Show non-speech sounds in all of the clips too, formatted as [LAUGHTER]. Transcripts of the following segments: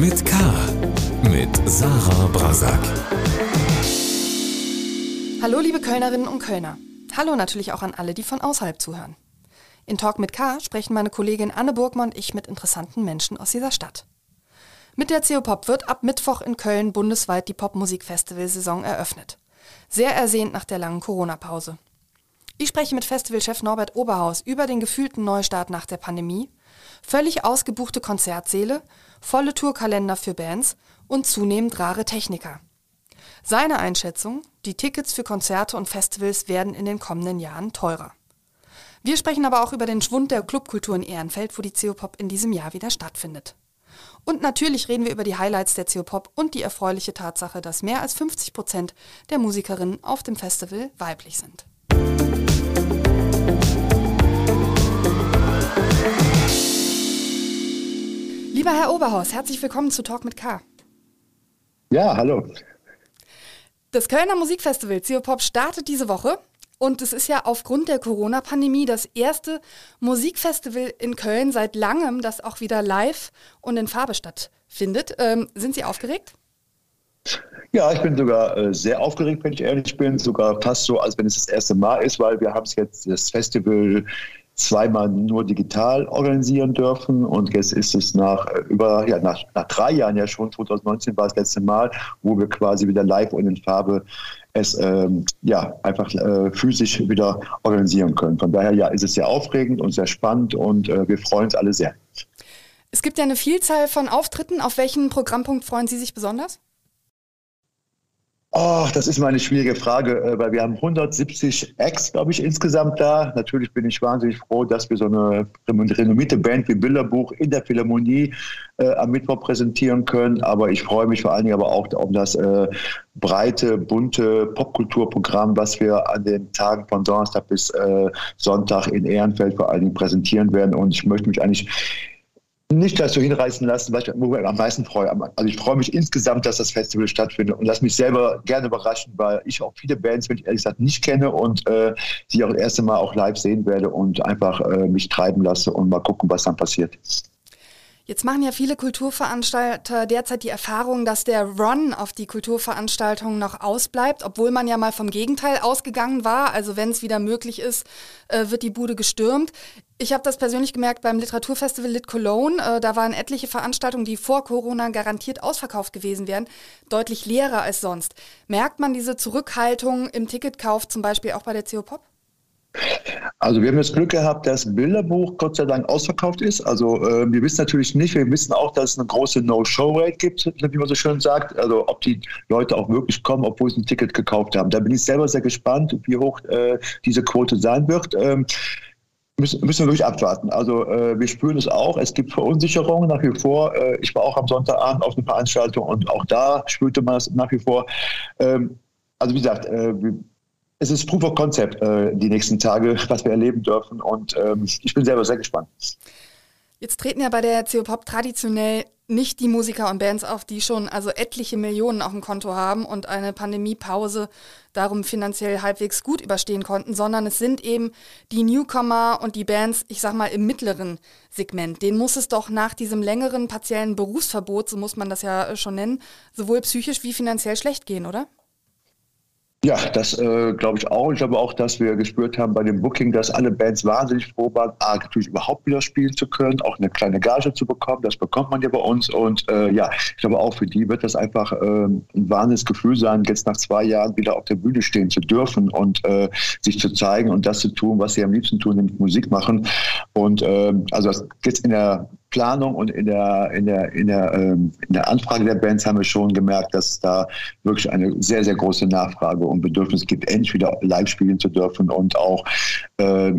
mit K. Mit Sarah Brasak. Hallo, liebe Kölnerinnen und Kölner. Hallo natürlich auch an alle, die von außerhalb zuhören. In Talk mit K sprechen meine Kollegin Anne Burgmann und ich mit interessanten Menschen aus dieser Stadt. Mit der CO-Pop wird ab Mittwoch in Köln bundesweit die Popmusik-Festival-Saison eröffnet. Sehr ersehnt nach der langen Corona-Pause. Ich spreche mit Festivalchef Norbert Oberhaus über den gefühlten Neustart nach der Pandemie, völlig ausgebuchte Konzertsäle, volle Tourkalender für Bands und zunehmend rare Techniker. Seine Einschätzung, die Tickets für Konzerte und Festivals werden in den kommenden Jahren teurer. Wir sprechen aber auch über den Schwund der Clubkultur in Ehrenfeld, wo die CO-Pop in diesem Jahr wieder stattfindet. Und natürlich reden wir über die Highlights der CO-Pop und die erfreuliche Tatsache, dass mehr als 50 Prozent der Musikerinnen auf dem Festival weiblich sind. Lieber Herr Oberhaus, herzlich willkommen zu Talk mit K. Ja, hallo. Das Kölner Musikfestival CO-Pop startet diese Woche und es ist ja aufgrund der Corona-Pandemie das erste Musikfestival in Köln seit langem, das auch wieder live und in Farbe stattfindet. Ähm, sind Sie aufgeregt? Ja, ich bin sogar äh, sehr aufgeregt, wenn ich ehrlich bin. Sogar fast so, als wenn es das erste Mal ist, weil wir haben es jetzt, das Festival zweimal nur digital organisieren dürfen und jetzt ist es nach über ja, nach, nach drei Jahren ja schon 2019 war das letzte Mal, wo wir quasi wieder live und in Farbe es ähm, ja einfach äh, physisch wieder organisieren können. Von daher ja ist es sehr aufregend und sehr spannend und äh, wir freuen uns alle sehr. Es gibt ja eine Vielzahl von Auftritten. Auf welchen Programmpunkt freuen Sie sich besonders? Oh, das ist mal eine schwierige Frage, äh, weil wir haben 170 Acts, glaube ich, insgesamt da. Natürlich bin ich wahnsinnig froh, dass wir so eine renommierte Band wie Bilderbuch in der Philharmonie äh, am Mittwoch präsentieren können. Aber ich freue mich vor allen Dingen aber auch um das äh, breite, bunte Popkulturprogramm, was wir an den Tagen von Donnerstag bis äh, Sonntag in Ehrenfeld vor allen Dingen präsentieren werden. Und ich möchte mich eigentlich nicht dazu hinreißen lassen, was ich am meisten freue. Also ich freue mich insgesamt, dass das Festival stattfindet und lasse mich selber gerne überraschen, weil ich auch viele Bands, wenn ich ehrlich gesagt, nicht kenne und äh, sie auch das erste Mal auch live sehen werde und einfach äh, mich treiben lasse und mal gucken, was dann passiert. Jetzt machen ja viele Kulturveranstalter derzeit die Erfahrung, dass der Run auf die Kulturveranstaltungen noch ausbleibt, obwohl man ja mal vom Gegenteil ausgegangen war. Also wenn es wieder möglich ist, äh, wird die Bude gestürmt. Ich habe das persönlich gemerkt beim Literaturfestival Lit Cologne. Äh, da waren etliche Veranstaltungen, die vor Corona garantiert ausverkauft gewesen wären, deutlich leerer als sonst. Merkt man diese Zurückhaltung im Ticketkauf zum Beispiel auch bei der CO Pop? Also wir haben das Glück gehabt, dass Bilderbuch Gott sei Dank ausverkauft ist. Also äh, wir wissen natürlich nicht, wir wissen auch, dass es eine große No-Show-Rate gibt, wie man so schön sagt. Also ob die Leute auch wirklich kommen, obwohl sie ein Ticket gekauft haben. Da bin ich selber sehr gespannt, wie hoch äh, diese Quote sein wird. Ähm, müssen, wir wirklich abwarten. Also äh, wir spüren es auch. Es gibt Verunsicherungen nach wie vor. Äh, ich war auch am Sonntagabend auf einer Veranstaltung und auch da spürte man es nach wie vor. Ähm, also wie gesagt, äh, es ist Proof of Concept äh, die nächsten Tage, [LAUGHS] was wir erleben dürfen. Und ähm, ich bin selber sehr gespannt. Jetzt treten ja bei der CO Pop traditionell nicht die Musiker und Bands auf, die schon also etliche Millionen auf dem Konto haben und eine Pandemiepause darum finanziell halbwegs gut überstehen konnten, sondern es sind eben die Newcomer und die Bands, ich sag mal im mittleren Segment. Den muss es doch nach diesem längeren partiellen Berufsverbot, so muss man das ja schon nennen, sowohl psychisch wie finanziell schlecht gehen, oder? Ja, das äh, glaube ich auch. Ich glaube auch, dass wir gespürt haben bei dem Booking, dass alle Bands wahnsinnig froh waren, A, natürlich überhaupt wieder spielen zu können, auch eine kleine Gage zu bekommen. Das bekommt man ja bei uns. Und äh, ja, ich glaube auch für die wird das einfach äh, ein wahnsinniges Gefühl sein, jetzt nach zwei Jahren wieder auf der Bühne stehen zu dürfen und äh, sich zu zeigen und das zu tun, was sie am liebsten tun, nämlich Musik machen. Und äh, also jetzt in der Planung und in der, in der, in der, ähm, in der Anfrage der Bands haben wir schon gemerkt, dass da wirklich eine sehr, sehr große Nachfrage und Bedürfnis gibt, endlich wieder live spielen zu dürfen und auch äh,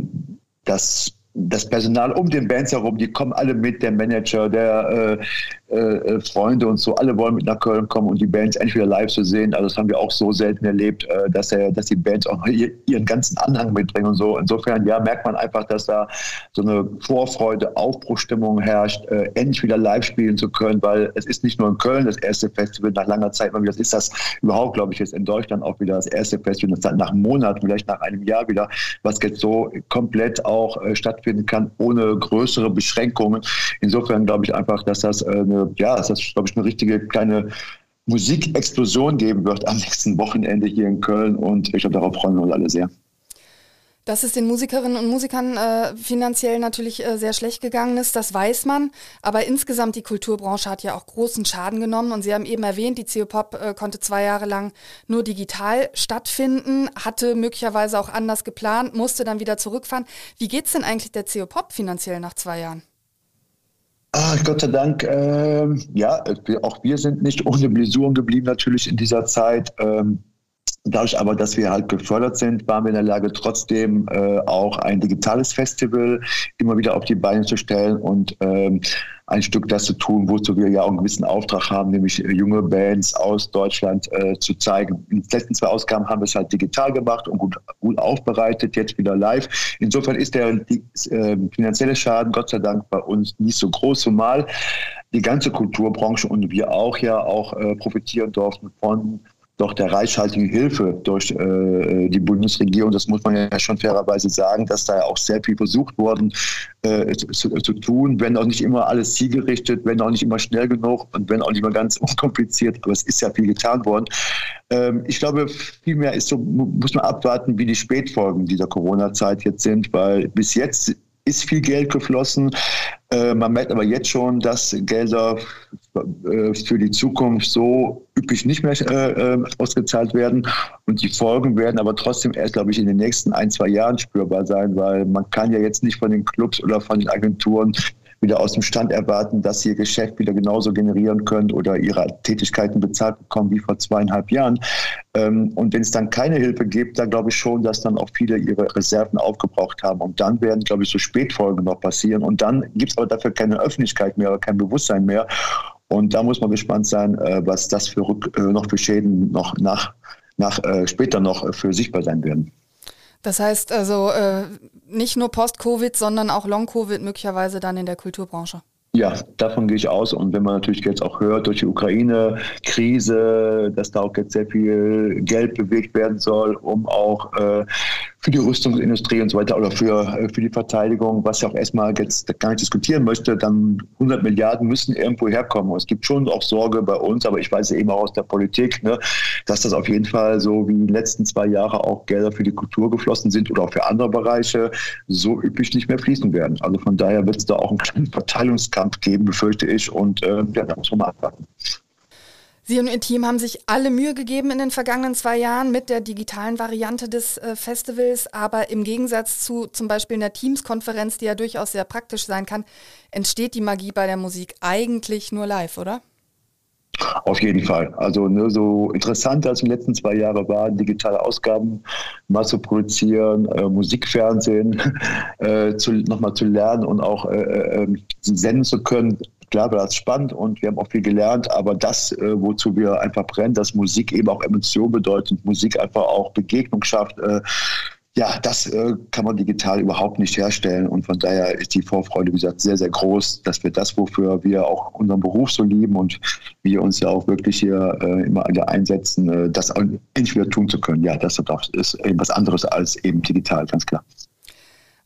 das das Personal um den Bands herum, die kommen alle mit, der Manager, der äh, äh, Freunde und so, alle wollen mit nach Köln kommen und die Bands endlich wieder live zu sehen. Also das haben wir auch so selten erlebt, äh, dass, er, dass die Bands auch ihren ganzen Anhang mitbringen und so. Insofern, ja, merkt man einfach, dass da so eine Vorfreude, Aufbruchstimmung herrscht, äh, endlich wieder live spielen zu können, weil es ist nicht nur in Köln das erste Festival nach langer Zeit, das ist das überhaupt, glaube ich, jetzt in Deutschland auch wieder das erste Festival, das nach einem Monat, vielleicht nach einem Jahr wieder, was jetzt so komplett auch äh, stattfinden kann, ohne größere Beschränkungen. Insofern glaube ich einfach, dass das äh, eine, ja, dass das, glaube ich, eine richtige kleine Musikexplosion geben wird am nächsten Wochenende hier in Köln. Und ich glaube, darauf freuen wir uns alle sehr. Dass es den Musikerinnen und Musikern äh, finanziell natürlich äh, sehr schlecht gegangen ist, das weiß man. Aber insgesamt die Kulturbranche hat ja auch großen Schaden genommen. Und Sie haben eben erwähnt, die CO-Pop äh, konnte zwei Jahre lang nur digital stattfinden, hatte möglicherweise auch anders geplant, musste dann wieder zurückfahren. Wie geht es denn eigentlich der CO-Pop finanziell nach zwei Jahren? Ah, Gott sei Dank, äh, ja, auch wir sind nicht ohne Blessuren geblieben natürlich in dieser Zeit. Ähm, Dadurch aber, dass wir halt gefördert sind, waren wir in der Lage, trotzdem äh, auch ein digitales Festival immer wieder auf die Beine zu stellen und ähm, ein Stück das zu tun, wozu wir ja auch einen gewissen Auftrag haben, nämlich äh, junge Bands aus Deutschland äh, zu zeigen. In den letzten zwei Ausgaben haben wir es halt digital gemacht und gut, gut aufbereitet, jetzt wieder live. Insofern ist der die, äh, finanzielle Schaden Gott sei Dank bei uns nicht so groß, zumal die ganze Kulturbranche und wir auch ja auch äh, profitieren durften von doch der reichhaltigen Hilfe durch äh, die Bundesregierung, das muss man ja schon fairerweise sagen, dass da ja auch sehr viel versucht worden äh, zu, zu, tun, wenn auch nicht immer alles zielgerichtet, wenn auch nicht immer schnell genug und wenn auch nicht immer ganz [LAUGHS] unkompliziert, aber es ist ja viel getan worden. Ähm, ich glaube, vielmehr ist so, muss man abwarten, wie die Spätfolgen dieser Corona-Zeit jetzt sind, weil bis jetzt ist viel Geld geflossen. Äh, man merkt aber jetzt schon, dass Gelder äh, für die Zukunft so üppig nicht mehr äh, äh, ausgezahlt werden. Und die Folgen werden aber trotzdem erst, glaube ich, in den nächsten ein, zwei Jahren spürbar sein, weil man kann ja jetzt nicht von den Clubs oder von den Agenturen wieder aus dem Stand erwarten, dass sie ihr Geschäft wieder genauso generieren können oder ihre Tätigkeiten bezahlt bekommen wie vor zweieinhalb Jahren. Ähm, und wenn es dann keine Hilfe gibt, dann glaube ich schon, dass dann auch viele ihre Reserven aufgebraucht haben. Und dann werden, glaube ich, so Spätfolgen noch passieren. Und dann gibt es aber dafür keine Öffentlichkeit mehr oder kein Bewusstsein mehr. Und da muss man gespannt sein, äh, was das für Rück, äh, noch für Schäden noch nach, nach äh, später noch für sichtbar sein werden. Das heißt also äh, nicht nur Post-Covid, sondern auch Long-Covid möglicherweise dann in der Kulturbranche. Ja, davon gehe ich aus. Und wenn man natürlich jetzt auch hört durch die Ukraine-Krise, dass da auch jetzt sehr viel Geld bewegt werden soll, um auch äh, für die Rüstungsindustrie und so weiter oder für, äh, für die Verteidigung, was ja auch erstmal jetzt gar nicht diskutieren möchte, dann 100 Milliarden müssen irgendwo herkommen. Und es gibt schon auch Sorge bei uns, aber ich weiß eben auch aus der Politik, ne, dass das auf jeden Fall so wie den letzten zwei Jahren auch Gelder für die Kultur geflossen sind oder auch für andere Bereiche so üppig nicht mehr fließen werden. Also von daher wird es da auch einen kleinen Verteilungskampf geben, befürchte ich. Und äh, ja, da muss man mal abwarten. Sie und Ihr Team haben sich alle Mühe gegeben in den vergangenen zwei Jahren mit der digitalen Variante des äh, Festivals, aber im Gegensatz zu zum Beispiel einer Teams-Konferenz, die ja durchaus sehr praktisch sein kann, entsteht die Magie bei der Musik eigentlich nur live, oder? Auf jeden Fall. Also ne, so interessant als den letzten zwei Jahren war, digitale Ausgaben zu produzieren, äh, Musikfernsehen [LAUGHS] äh, nochmal zu lernen und auch äh, äh ähm, senden zu können, klar war das spannend und wir haben auch viel gelernt, aber das, äh, wozu wir einfach brennen, dass Musik eben auch Emotion bedeutet, Musik einfach auch Begegnung schafft, äh, ja, das äh, kann man digital überhaupt nicht herstellen. Und von daher ist die Vorfreude, wie gesagt, sehr, sehr groß, dass wir das, wofür wir auch unseren Beruf so lieben und wir uns ja auch wirklich hier äh, immer alle einsetzen, äh, das endlich wieder tun zu können. Ja, das ist eben was anderes als eben digital, ganz klar.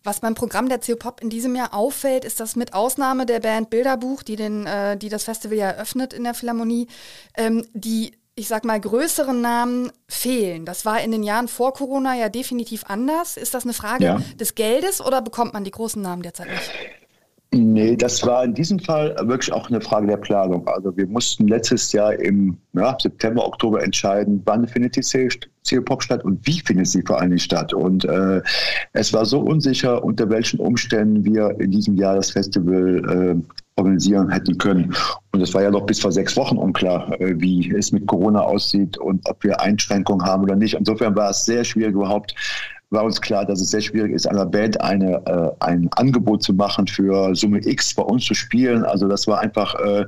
Was beim Programm der CO-Pop in diesem Jahr auffällt, ist, dass mit Ausnahme der Band Bilderbuch, die, den, äh, die das Festival ja eröffnet in der Philharmonie, ähm, die, ich sag mal, größeren Namen fehlen. Das war in den Jahren vor Corona ja definitiv anders. Ist das eine Frage ja. des Geldes oder bekommt man die großen Namen derzeit nicht? Nee, das war in diesem Fall wirklich auch eine Frage der Planung. Also wir mussten letztes Jahr im ja, September, Oktober entscheiden, wann findet die CO-Pop statt und wie findet sie vor allem statt. Und äh, es war so unsicher, unter welchen Umständen wir in diesem Jahr das Festival äh, organisieren hätten können. Und es war ja noch bis vor sechs Wochen unklar, äh, wie es mit Corona aussieht und ob wir Einschränkungen haben oder nicht. Insofern war es sehr schwierig überhaupt war uns klar, dass es sehr schwierig ist, einer Band eine, äh, ein Angebot zu machen für Summe X bei uns zu spielen. Also das war einfach, äh,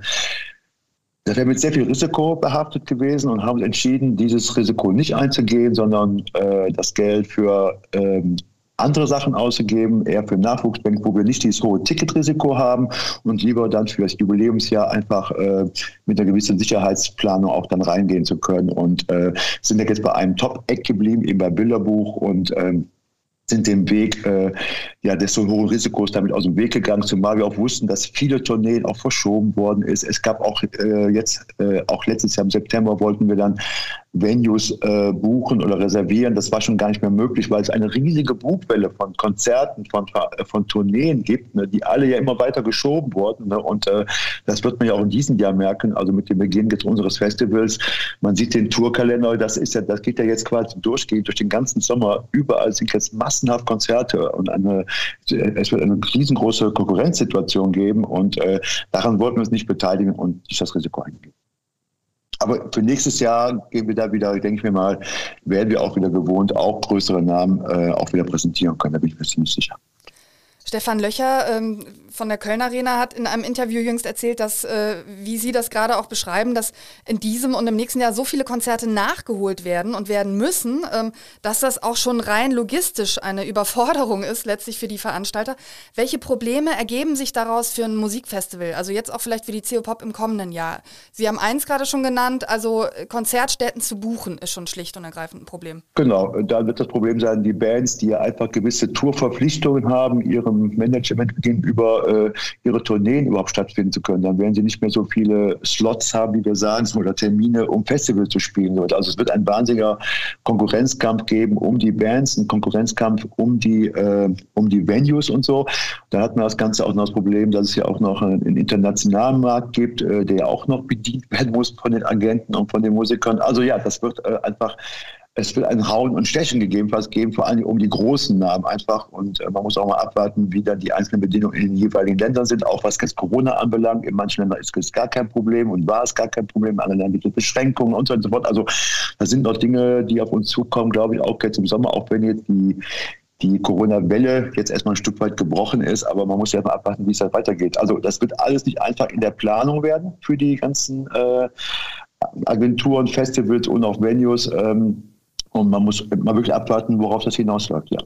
das wäre mit sehr viel Risiko behaftet gewesen und haben entschieden, dieses Risiko nicht einzugehen, sondern äh, das Geld für ähm, andere Sachen auszugeben, eher für Nachwuchsbank, wo wir nicht dieses hohe Ticketrisiko haben und lieber dann für das Jubiläumsjahr einfach äh, mit einer gewissen Sicherheitsplanung auch dann reingehen zu können. Und äh, sind ja jetzt bei einem Top-Eck geblieben, eben bei Bilderbuch und ähm, sind dem Weg äh, ja, des so hohen Risikos damit aus dem Weg gegangen, zumal wir auch wussten, dass viele Tourneen auch verschoben worden ist. Es gab auch äh, jetzt, äh, auch letztes Jahr im September wollten wir dann Venues äh, buchen oder reservieren. Das war schon gar nicht mehr möglich, weil es eine riesige Buchwelle von Konzerten, von, äh, von Tourneen gibt, ne, die alle ja immer weiter geschoben wurden. Ne? Und äh, das wird man ja auch in diesem Jahr merken, also mit dem Beginn jetzt unseres Festivals. Man sieht den Tourkalender, das ist ja, das geht ja jetzt quasi durchgehend durch den ganzen Sommer. Überall sind jetzt massenhaft Konzerte und eine, es wird eine riesengroße Konkurrenzsituation geben und äh, daran wollten wir uns nicht beteiligen und nicht das Risiko eingehen. Aber für nächstes Jahr gehen wir da wieder, denke ich mir mal, werden wir auch wieder gewohnt, auch größere Namen äh, auch wieder präsentieren können. Da bin ich mir ziemlich sicher. Stefan Löcher ähm, von der Köln Arena hat in einem Interview jüngst erzählt, dass, äh, wie Sie das gerade auch beschreiben, dass in diesem und im nächsten Jahr so viele Konzerte nachgeholt werden und werden müssen, ähm, dass das auch schon rein logistisch eine Überforderung ist, letztlich für die Veranstalter. Welche Probleme ergeben sich daraus für ein Musikfestival? Also jetzt auch vielleicht für die CO Pop im kommenden Jahr. Sie haben eins gerade schon genannt, also Konzertstätten zu buchen ist schon schlicht und ergreifend ein Problem. Genau, da wird das Problem sein, die Bands, die ja einfach gewisse Tourverpflichtungen haben, ihrem Management gegenüber äh, ihre Tourneen überhaupt stattfinden zu können. Dann werden sie nicht mehr so viele Slots haben, wie wir sagen, oder Termine, um Festivals zu spielen. Also es wird ein wahnsinniger Konkurrenzkampf geben um die Bands, ein Konkurrenzkampf um die, äh, um die Venues und so. Da hat man das Ganze auch noch das Problem, dass es ja auch noch einen internationalen Markt gibt, äh, der ja auch noch bedient werden muss von den Agenten und von den Musikern. Also ja, das wird äh, einfach es wird ein Hauen und Stechen gegebenenfalls geben, vor allem um die großen Namen einfach. Und äh, man muss auch mal abwarten, wie dann die einzelnen Bedingungen in den jeweiligen Ländern sind, auch was jetzt Corona anbelangt. In manchen Ländern ist es gar kein Problem und war es gar kein Problem. In anderen Ländern gibt es Beschränkungen und so und so fort. Also das sind noch Dinge, die auf uns zukommen, glaube ich, auch jetzt im Sommer, auch wenn jetzt die die Corona-Welle jetzt erstmal ein Stück weit gebrochen ist, aber man muss ja mal abwarten, wie es halt weitergeht. Also das wird alles nicht einfach in der Planung werden für die ganzen äh, Agenturen, Festivals und auch Venues. Ähm, und man muss mal wirklich abwarten, worauf das hinausläuft, ja.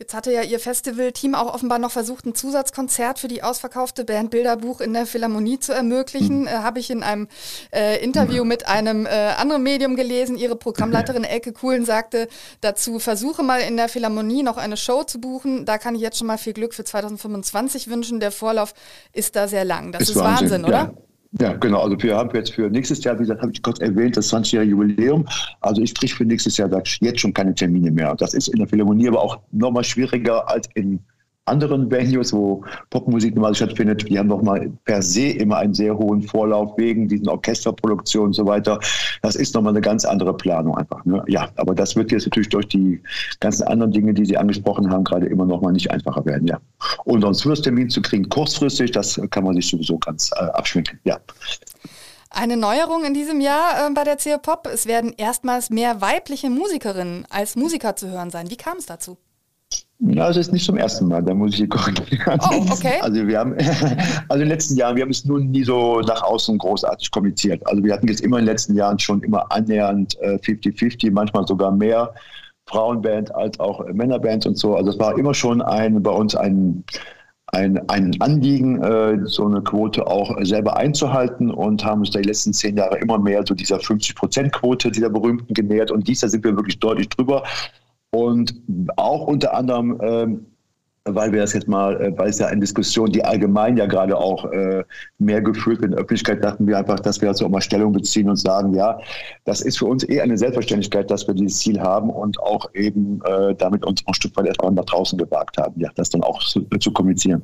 Jetzt hatte ja Ihr Festival-Team auch offenbar noch versucht, ein Zusatzkonzert für die ausverkaufte Band Bilderbuch in der Philharmonie zu ermöglichen. Mhm. Äh, Habe ich in einem äh, Interview mhm. mit einem äh, anderen Medium gelesen. Ihre Programmleiterin Elke Kuhlen sagte dazu, versuche mal in der Philharmonie noch eine Show zu buchen. Da kann ich jetzt schon mal viel Glück für 2025 wünschen. Der Vorlauf ist da sehr lang. Das ist, ist Wahnsinn, Wahnsinn, oder? Ja. Ja, genau. Also wir haben jetzt für nächstes Jahr, wie gesagt, habe ich kurz erwähnt, das 20-jährige Jubiläum. Also ich sprich für nächstes Jahr jetzt schon keine Termine mehr. Das ist in der Philharmonie aber auch nochmal schwieriger als in anderen Venues, wo Popmusik normal stattfindet, die haben nochmal per se immer einen sehr hohen Vorlauf wegen diesen Orchesterproduktionen und so weiter. Das ist nochmal eine ganz andere Planung einfach. Ne? Ja, aber das wird jetzt natürlich durch die ganzen anderen Dinge, die Sie angesprochen haben, gerade immer nochmal nicht einfacher werden. Ja. Und sonst Zusatztermin zu kriegen, kurzfristig, das kann man sich sowieso ganz äh, abschminken. Ja. Eine Neuerung in diesem Jahr äh, bei der CO Pop, es werden erstmals mehr weibliche Musikerinnen als Musiker zu hören sein. Wie kam es dazu? Ja, es ist nicht zum ersten Mal, da muss ich korrigieren. Oh, okay. Also wir haben, [LAUGHS] also in den letzten Jahren, wir haben es nun nie so nach außen großartig kommuniziert. Also wir hatten jetzt immer in den letzten Jahren schon immer annähernd 50-50, äh, manchmal sogar mehr Frauenband als auch Männerbands und so. Also es war immer schon ein, bei uns ein, ein, ein Anliegen, äh, so eine Quote auch selber einzuhalten und haben uns da die letzten zehn Jahre immer mehr so dieser 50-Prozent-Quote, dieser berühmten, genähert. Und dies, sind wir wirklich deutlich drüber. Und auch unter anderem, ähm, weil wir das jetzt mal, äh, weil es ja eine Diskussion, die allgemein ja gerade auch äh, mehr geführt wird in der Öffentlichkeit, dachten wir einfach, dass wir dazu auch mal Stellung beziehen und sagen, ja, das ist für uns eh eine Selbstverständlichkeit, dass wir dieses Ziel haben und auch eben äh, damit uns ein Stück weit erstmal nach draußen gewagt haben, ja, das dann auch zu, zu kommunizieren.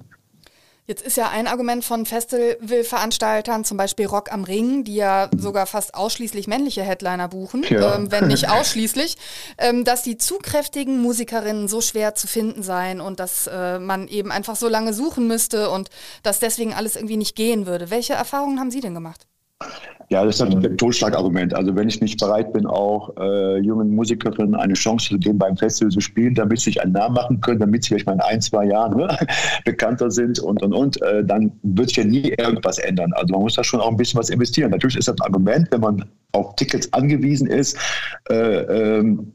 Jetzt ist ja ein Argument von Festivalveranstaltern, zum Beispiel Rock am Ring, die ja sogar fast ausschließlich männliche Headliner buchen, ja. ähm, wenn nicht [LAUGHS] ausschließlich, ähm, dass die zu kräftigen Musikerinnen so schwer zu finden seien und dass äh, man eben einfach so lange suchen müsste und dass deswegen alles irgendwie nicht gehen würde. Welche Erfahrungen haben Sie denn gemacht? Ja, das ist natürlich ein Totschlagargument. Also wenn ich nicht bereit bin, auch äh, jungen Musikerinnen eine Chance zu geben, beim Festival zu spielen, damit sie sich einen Namen machen können, damit sie vielleicht mal in ein, zwei Jahren ne, [LAUGHS] bekannter sind und, und, und, äh, dann wird sich ja nie irgendwas ändern. Also man muss da schon auch ein bisschen was investieren. Natürlich ist das ein Argument, wenn man auf Tickets angewiesen ist, äh, ähm,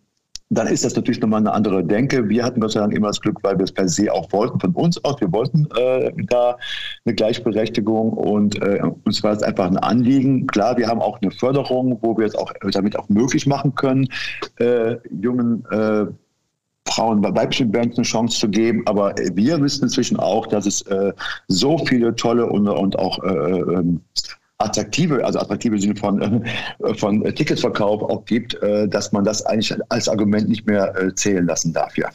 dann ist das natürlich nochmal eine andere Denke. Wir hatten Gott sei Dank immer das Glück, weil wir es per se auch wollten von uns aus. Wir wollten äh, da eine Gleichberechtigung und äh, uns war es einfach ein Anliegen. Klar, wir haben auch eine Förderung, wo wir es auch damit auch möglich machen können, äh, jungen äh, Frauen, bei weiblichen Bands eine Chance zu geben. Aber wir wissen inzwischen auch, dass es äh, so viele tolle und, und auch äh, ähm, attraktive, also attraktive Sinne von, äh, von Ticketverkauf auch gibt, äh, dass man das eigentlich als Argument nicht mehr äh, zählen lassen darf, ja.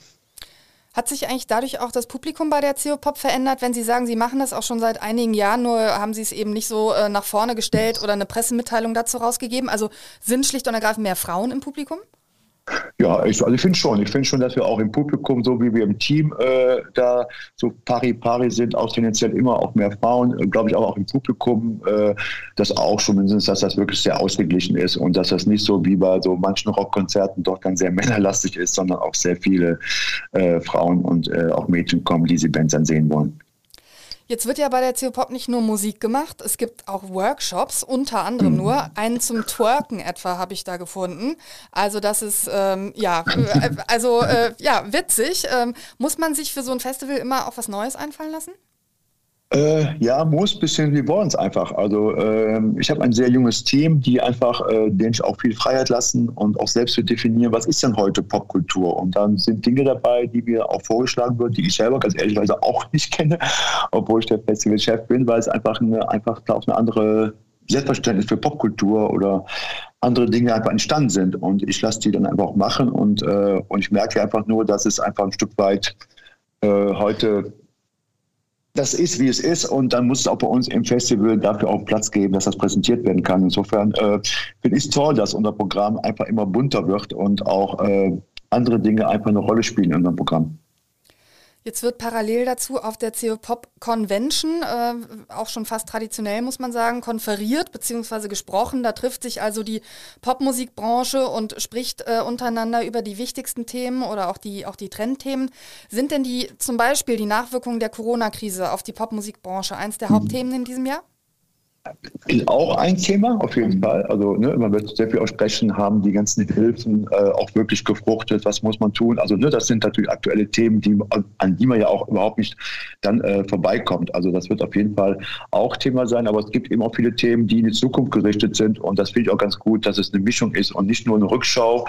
Hat sich eigentlich dadurch auch das Publikum bei der CO-Pop verändert, wenn Sie sagen, Sie machen das auch schon seit einigen Jahren, nur haben Sie es eben nicht so nach vorne gestellt oder eine Pressemitteilung dazu rausgegeben? Also sind schlicht und ergreifend mehr Frauen im Publikum? Ja, ich, also ich finde schon. Ich finde schon, dass wir auch im Publikum, so wie wir im Team äh, da so pari pari sind, auch tendenziell immer auch mehr Frauen, äh, glaube ich auch, auch im Publikum, äh, das auch schon mindestens, dass das wirklich sehr ausgeglichen ist und dass das nicht so wie bei so manchen Rockkonzerten doch dann sehr [LAUGHS] männerlastig ist, sondern auch sehr viele äh, Frauen und äh, auch Mädchen kommen, die diese Bands dann sehen wollen. Jetzt wird ja bei der CO-Pop nicht nur Musik gemacht, es gibt auch Workshops, unter anderem mhm. nur einen zum Twerken etwa habe ich da gefunden. Also das ist ähm, ja äh, [LAUGHS] also äh, ja witzig. Ähm, muss man sich für so ein Festival immer auch was Neues einfallen lassen? Äh, ja, muss, bisschen wie wollen es einfach. Also ähm, ich habe ein sehr junges Team, die einfach, äh, denen ich auch viel Freiheit lassen und auch selbst zu definieren, was ist denn heute Popkultur? Und dann sind Dinge dabei, die mir auch vorgeschlagen wird, die ich selber ganz ehrlicherweise auch nicht [LAUGHS] kenne, obwohl ich der Festivalchef bin, weil es einfach eine, einfach auch eine andere Selbstverständnis für Popkultur oder andere Dinge einfach entstanden sind. Und ich lasse die dann einfach auch machen und, äh, und ich merke einfach nur, dass es einfach ein Stück weit äh, heute das ist, wie es ist und dann muss es auch bei uns im Festival dafür auch Platz geben, dass das präsentiert werden kann. Insofern äh, finde ich es toll, dass unser Programm einfach immer bunter wird und auch äh, andere Dinge einfach eine Rolle spielen in unserem Programm. Jetzt wird parallel dazu auf der CO-Pop Convention, äh, auch schon fast traditionell muss man sagen, konferiert bzw. gesprochen. Da trifft sich also die Popmusikbranche und spricht äh, untereinander über die wichtigsten Themen oder auch die, auch die Trendthemen. Sind denn die zum Beispiel die Nachwirkungen der Corona-Krise auf die Popmusikbranche eins der mhm. Hauptthemen in diesem Jahr? Ist auch ein Thema, auf jeden Fall. Also ne, man wird sehr viel aussprechen, haben die ganzen Hilfen äh, auch wirklich gefruchtet, was muss man tun? Also ne, das sind natürlich aktuelle Themen, die, an die man ja auch überhaupt nicht dann äh, vorbeikommt. Also das wird auf jeden Fall auch Thema sein, aber es gibt eben auch viele Themen, die in die Zukunft gerichtet sind und das finde ich auch ganz gut, dass es eine Mischung ist und nicht nur eine Rückschau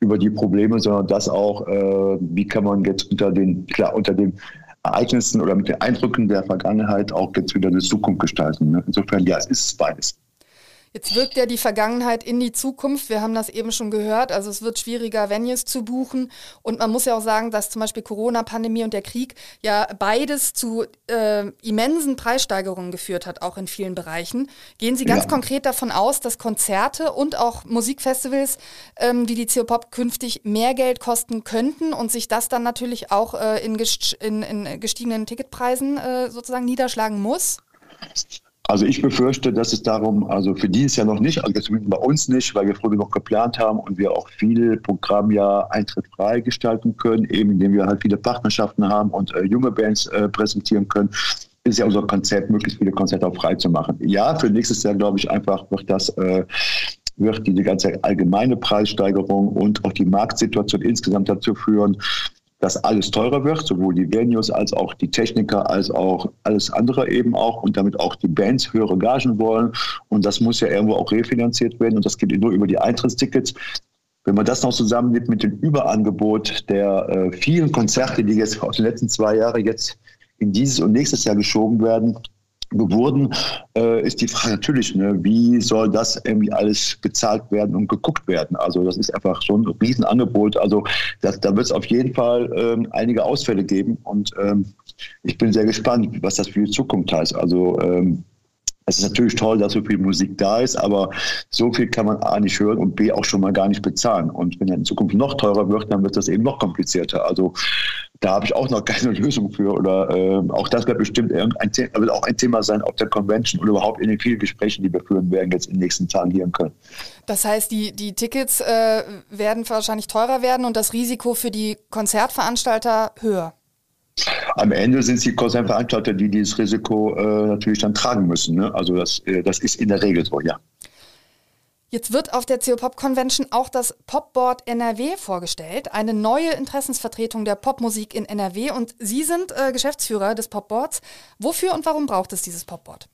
über die Probleme, sondern das auch, äh, wie kann man jetzt unter den, klar, unter dem Ereignissen oder mit den Eindrücken der Vergangenheit auch jetzt wieder eine Zukunft gestalten. Ne? Insofern, ja, es ist beides. Jetzt wirkt ja die Vergangenheit in die Zukunft. Wir haben das eben schon gehört. Also es wird schwieriger, Venues zu buchen. Und man muss ja auch sagen, dass zum Beispiel Corona-Pandemie und der Krieg ja beides zu äh, immensen Preissteigerungen geführt hat, auch in vielen Bereichen. Gehen Sie ganz ja. konkret davon aus, dass Konzerte und auch Musikfestivals ähm, wie die CO-Pop künftig mehr Geld kosten könnten und sich das dann natürlich auch äh, in, gest in, in, gestiegenen Ticketpreisen äh, sozusagen niederschlagen muss? Also ich befürchte, dass es darum, also für dieses Jahr noch nicht, also zumindest bei uns nicht, weil wir früher noch geplant haben und wir auch viele Programmjahr eintrittfrei gestalten können, eben indem wir halt viele Partnerschaften haben und äh, junge Bands äh, präsentieren können ist ja unser Konzept, möglichst viele Konzerte auch frei zu machen. Ja, für nächstes Jahr glaube ich einfach wird das äh, wird diese ganze allgemeine Preissteigerung und auch die Marktsituation insgesamt dazu führen, dass alles teurer wird, sowohl die Venues als auch die Techniker, als auch alles andere eben auch und damit auch die Bands höhere Gagen wollen. Und das muss ja irgendwo auch refinanziert werden und das geht nur über die Eintrittstickets. Wenn man das noch zusammennimmt mit dem Überangebot der äh, vielen Konzerte, die jetzt aus den letzten zwei Jahren jetzt in dieses und nächstes Jahr geschoben werden, wurden, äh, ist die Frage natürlich, ne, wie soll das irgendwie alles bezahlt werden und geguckt werden? Also das ist einfach so ein Riesenangebot. Also das, da wird es auf jeden Fall ähm, einige Ausfälle geben und ähm, ich bin sehr gespannt, was das für die Zukunft heißt. Also ähm, es ist natürlich toll, dass so viel Musik da ist, aber so viel kann man A nicht hören und B auch schon mal gar nicht bezahlen. Und wenn er in Zukunft noch teurer wird, dann wird das eben noch komplizierter. Also da habe ich auch noch [LAUGHS] keine Lösung für. Oder äh, auch das wird bestimmt irgendein Thema, wird auch ein Thema sein auf der Convention oder überhaupt in den vielen Gesprächen, die wir führen werden jetzt in den nächsten Tagen hier in Köln. Das heißt, die, die Tickets äh, werden wahrscheinlich teurer werden und das Risiko für die Konzertveranstalter höher. Am Ende sind es die Konzernveranstalter, die dieses Risiko äh, natürlich dann tragen müssen. Ne? Also das, äh, das ist in der Regel so, ja. Jetzt wird auf der CO-Pop Convention auch das Popboard NRW vorgestellt, eine neue Interessensvertretung der Popmusik in NRW. Und Sie sind äh, Geschäftsführer des Popboards. Wofür und warum braucht es dieses Popboard?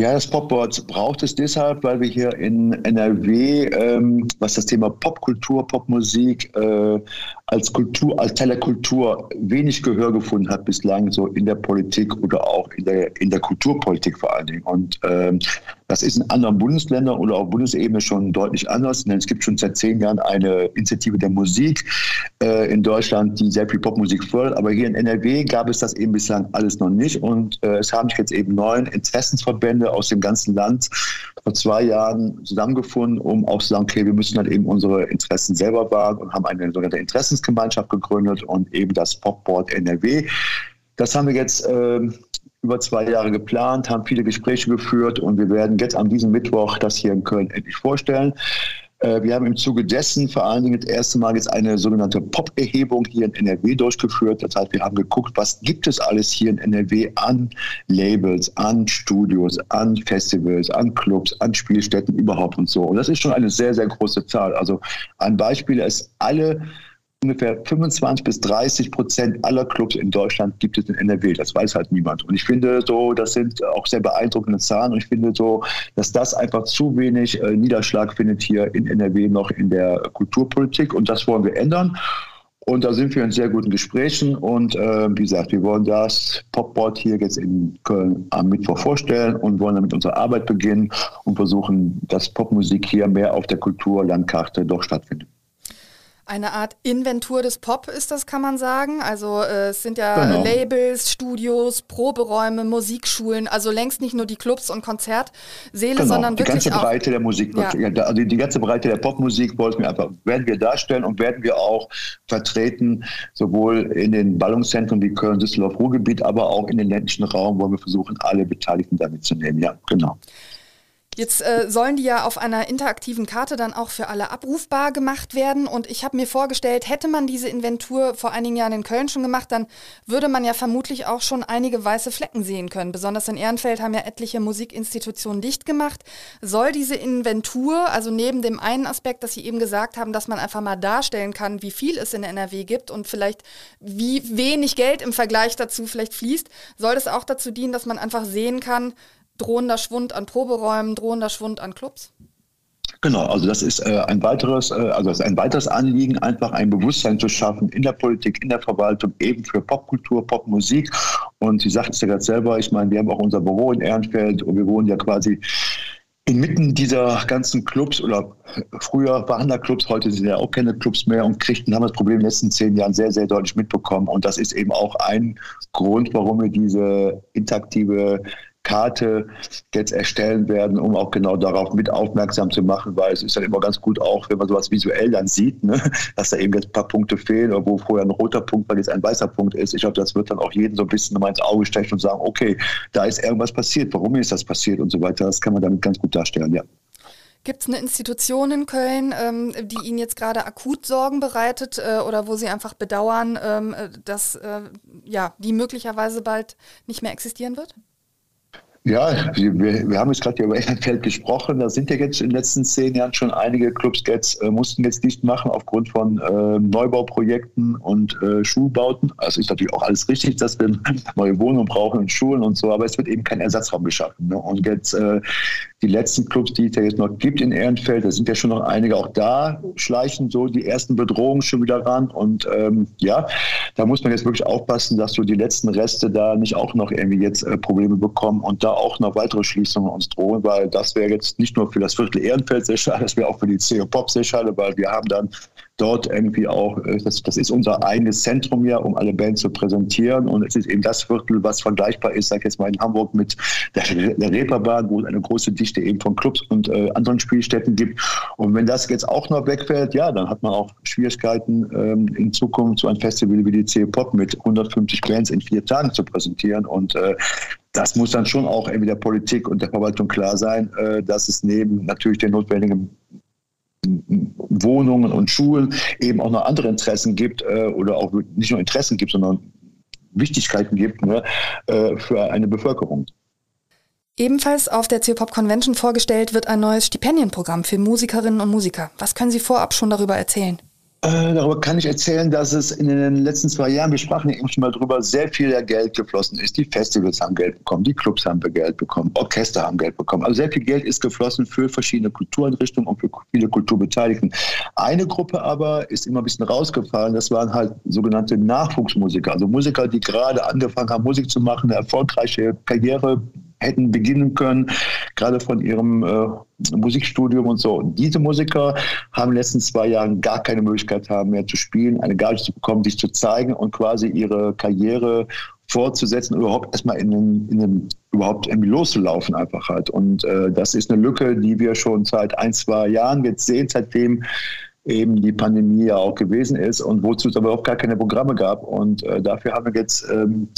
Ja, das Popboard braucht es deshalb, weil wir hier in NRW, ähm, was das Thema Popkultur, Popmusik äh, als Kultur, als Teil der Kultur wenig Gehör gefunden hat bislang so in der Politik oder auch in der, in der Kulturpolitik vor allen Dingen. Und ähm, das ist in anderen Bundesländern oder auf Bundesebene schon deutlich anders. Denn es gibt schon seit zehn Jahren eine Initiative der Musik äh, in Deutschland, die sehr viel Popmusik fördert. Aber hier in NRW gab es das eben bislang alles noch nicht. Und äh, es haben sich jetzt eben neun Interessensverbände aus dem ganzen Land vor zwei Jahren zusammengefunden, um auch zu sagen, okay, wir müssen halt eben unsere Interessen selber wahren und haben eine sogenannte Interessensgemeinschaft gegründet und eben das Popboard NRW. Das haben wir jetzt äh, über zwei Jahre geplant, haben viele Gespräche geführt und wir werden jetzt an diesem Mittwoch das hier in Köln endlich vorstellen. Äh, wir haben im Zuge dessen vor allen Dingen das erste Mal jetzt eine sogenannte Pop-Erhebung hier in NRW durchgeführt. Das heißt, wir haben geguckt, was gibt es alles hier in NRW an Labels, an Studios, an Festivals, an Clubs, an Spielstätten überhaupt und so. Und das ist schon eine sehr, sehr große Zahl. Also ein Beispiel ist, alle ungefähr 25 bis 30 Prozent aller Clubs in Deutschland gibt es in NRW. Das weiß halt niemand. Und ich finde so, das sind auch sehr beeindruckende Zahlen. Und ich finde so, dass das einfach zu wenig äh, Niederschlag findet hier in NRW noch in der Kulturpolitik. Und das wollen wir ändern. Und da sind wir in sehr guten Gesprächen. Und äh, wie gesagt, wir wollen das Popboard hier jetzt in Köln am Mittwoch vorstellen und wollen damit unsere Arbeit beginnen und versuchen, dass Popmusik hier mehr auf der Kulturlandkarte doch stattfindet. Eine Art Inventur des Pop ist das, kann man sagen. Also äh, es sind ja genau. Labels, Studios, Proberäume, Musikschulen, also längst nicht nur die Clubs und Konzertsäle, genau. sondern die wirklich ganze auch, Breite der Musik, ja. also die ganze Breite der Popmusik wollten wir einfach, werden wir darstellen und werden wir auch vertreten, sowohl in den Ballungszentren wie Köln, Düsseldorf, Ruhrgebiet, aber auch in den ländlichen Raum, wo wir versuchen, alle Beteiligten damit zu nehmen. Ja, genau. Jetzt äh, sollen die ja auf einer interaktiven Karte dann auch für alle abrufbar gemacht werden. Und ich habe mir vorgestellt, hätte man diese Inventur vor einigen Jahren in Köln schon gemacht, dann würde man ja vermutlich auch schon einige weiße Flecken sehen können. Besonders in Ehrenfeld haben ja etliche Musikinstitutionen dicht gemacht. Soll diese Inventur, also neben dem einen Aspekt, dass Sie eben gesagt haben, dass man einfach mal darstellen kann, wie viel es in NRW gibt und vielleicht wie wenig Geld im Vergleich dazu vielleicht fließt, soll das auch dazu dienen, dass man einfach sehen kann, drohender Schwund an Proberäumen, drohender Schwund an Clubs? Genau, also das ist äh, ein weiteres, äh, also ist ein weiteres Anliegen, einfach ein Bewusstsein zu schaffen in der Politik, in der Verwaltung, eben für Popkultur, Popmusik. Und Sie sagten es ja gerade selber, ich meine, wir haben auch unser Büro in Ehrenfeld und wir wohnen ja quasi inmitten dieser ganzen Clubs oder früher waren da Clubs, heute sind ja auch keine Clubs mehr und kriegten, haben das Problem in den letzten zehn Jahren sehr, sehr deutlich mitbekommen. Und das ist eben auch ein Grund, warum wir diese interaktive Karte jetzt erstellen werden, um auch genau darauf mit aufmerksam zu machen, weil es ist dann immer ganz gut auch, wenn man sowas visuell dann sieht, ne, [LAUGHS] dass da eben jetzt ein paar Punkte fehlen, wo vorher ein roter Punkt, weil jetzt ein weißer Punkt ist. Ich glaube, das wird dann auch jeden so ein bisschen nochmal ins Auge stechen und sagen, okay, da ist irgendwas passiert, warum ist das passiert und so weiter. Das kann man damit ganz gut darstellen, ja. Gibt es eine Institution in Köln, ähm, die Ihnen jetzt gerade akut Sorgen bereitet äh, oder wo Sie einfach bedauern, ähm, äh, dass äh, ja, die möglicherweise bald nicht mehr existieren wird? Ja, wir, wir haben jetzt gerade über Ehrenfeld gesprochen. Da sind ja jetzt in den letzten zehn Jahren schon einige Clubs jetzt, äh, mussten jetzt dicht machen aufgrund von äh, Neubauprojekten und äh, Schulbauten. Also ist natürlich auch alles richtig, dass wir neue Wohnungen brauchen und Schulen und so, aber es wird eben kein Ersatzraum geschaffen. Ne? Und jetzt äh, die letzten Clubs, die es ja jetzt noch gibt in Ehrenfeld, da sind ja schon noch einige auch da, schleichen so die ersten Bedrohungen schon wieder ran. Und ähm, ja, da muss man jetzt wirklich aufpassen, dass so die letzten Reste da nicht auch noch irgendwie jetzt äh, Probleme bekommen und da auch noch weitere Schließungen uns drohen, weil das wäre jetzt nicht nur für das Viertel Ehrenfeld sehr schade, das wäre auch für die CO Pop sehr schade, weil wir haben dann dort irgendwie auch, äh, das, das ist unser eigenes Zentrum ja, um alle Bands zu präsentieren. Und es ist eben das Viertel, was vergleichbar ist, sag ich jetzt mal in Hamburg mit der, der Reeperbahn, wo es eine große Dichte eben von Clubs und äh, anderen Spielstätten gibt. Und wenn das jetzt auch noch wegfällt, ja, dann hat man auch Schwierigkeiten, ähm, in Zukunft so ein Festival wie die C Pop mit 150 Bands in vier Tagen zu präsentieren. Und äh, das muss dann schon auch irgendwie der Politik und der Verwaltung klar sein, äh, dass es neben natürlich den notwendigen Wohnungen und Schulen eben auch noch andere Interessen gibt äh, oder auch nicht nur Interessen gibt, sondern Wichtigkeiten gibt ne, äh, für eine Bevölkerung. Ebenfalls auf der CO-Pop Convention vorgestellt wird ein neues Stipendienprogramm für Musikerinnen und Musiker. Was können Sie vorab schon darüber erzählen? Äh, darüber kann ich erzählen, dass es in den letzten zwei Jahren, wir sprachen eben schon mal drüber, sehr viel Geld geflossen ist. Die Festivals haben Geld bekommen, die Clubs haben Geld bekommen, Orchester haben Geld bekommen. Also sehr viel Geld ist geflossen für verschiedene Kultureinrichtungen und für viele Kulturbeteiligten. Eine Gruppe aber ist immer ein bisschen rausgefallen, das waren halt sogenannte Nachwuchsmusiker, also Musiker, die gerade angefangen haben, Musik zu machen, eine erfolgreiche Karriere hätten beginnen können, gerade von ihrem äh, Musikstudium und so. Und diese Musiker haben in den letzten zwei Jahren gar keine Möglichkeit haben mehr zu spielen, eine Gage zu bekommen, sich zu zeigen und quasi ihre Karriere fortzusetzen überhaupt erstmal in den, in den überhaupt irgendwie loszulaufen einfach halt. Und äh, das ist eine Lücke, die wir schon seit ein, zwei Jahren jetzt sehen, seitdem eben die Pandemie ja auch gewesen ist und wozu es aber auch gar keine Programme gab. Und äh, dafür haben wir jetzt ähm,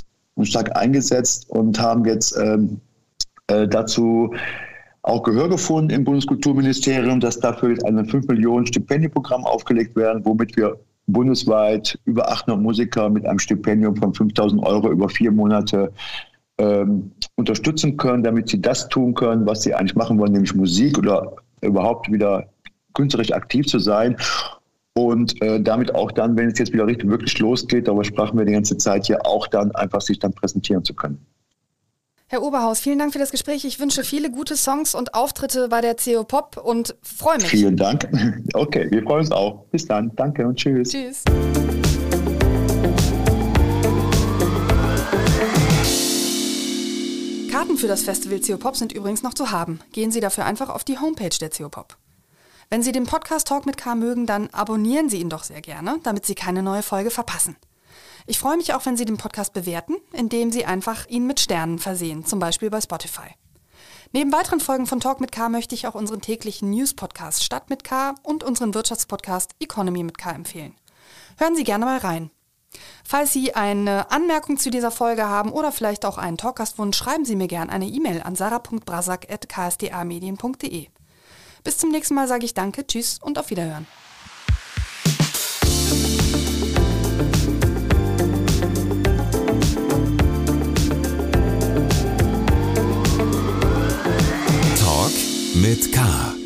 stark eingesetzt und haben jetzt ähm, äh, dazu auch Gehör gefunden im Bundeskulturministerium, dass dafür ein 5 Millionen Stipendienprogramm aufgelegt werden, womit wir bundesweit über 800 Musiker mit einem Stipendium von 5000 Euro über vier Monate ähm, unterstützen können, damit sie das tun können, was sie eigentlich machen wollen, nämlich Musik oder überhaupt wieder künstlerisch aktiv zu sein. Und äh, damit auch dann, wenn es jetzt wieder richtig wirklich losgeht, darüber sprachen wir die ganze Zeit hier, auch dann einfach sich dann präsentieren zu können. Herr Oberhaus, vielen Dank für das Gespräch. Ich wünsche viele gute Songs und Auftritte bei der CO Pop und freue mich. Vielen Dank. [LAUGHS] Okay, wir freuen uns auch. Bis dann. Danke und tschüss. Tschüss. Karten für das Festival CO Pop sind übrigens noch zu haben. Gehen Sie dafür einfach auf die Homepage der CO Pop. Wenn Sie den Podcast Talk mit K mögen, dann abonnieren Sie ihn doch sehr gerne, damit Sie keine neue Folge verpassen. Ich freue mich auch, wenn Sie den Podcast bewerten, indem Sie einfach ihn mit Sternen versehen, zum Beispiel bei Spotify. Neben weiteren Folgen von Talk mit K möchte ich auch unseren täglichen News-Podcast Stadt mit K und unseren Wirtschaftspodcast Economy mit K empfehlen. Hören Sie gerne mal rein. Falls Sie eine Anmerkung zu dieser Folge haben oder vielleicht auch einen Talkgastwunsch, schreiben Sie mir gerne eine E-Mail an sarah.brasak.ksdamedien.de. Bis zum nächsten Mal sage ich Danke, Tschüss und auf Wiederhören. mit K.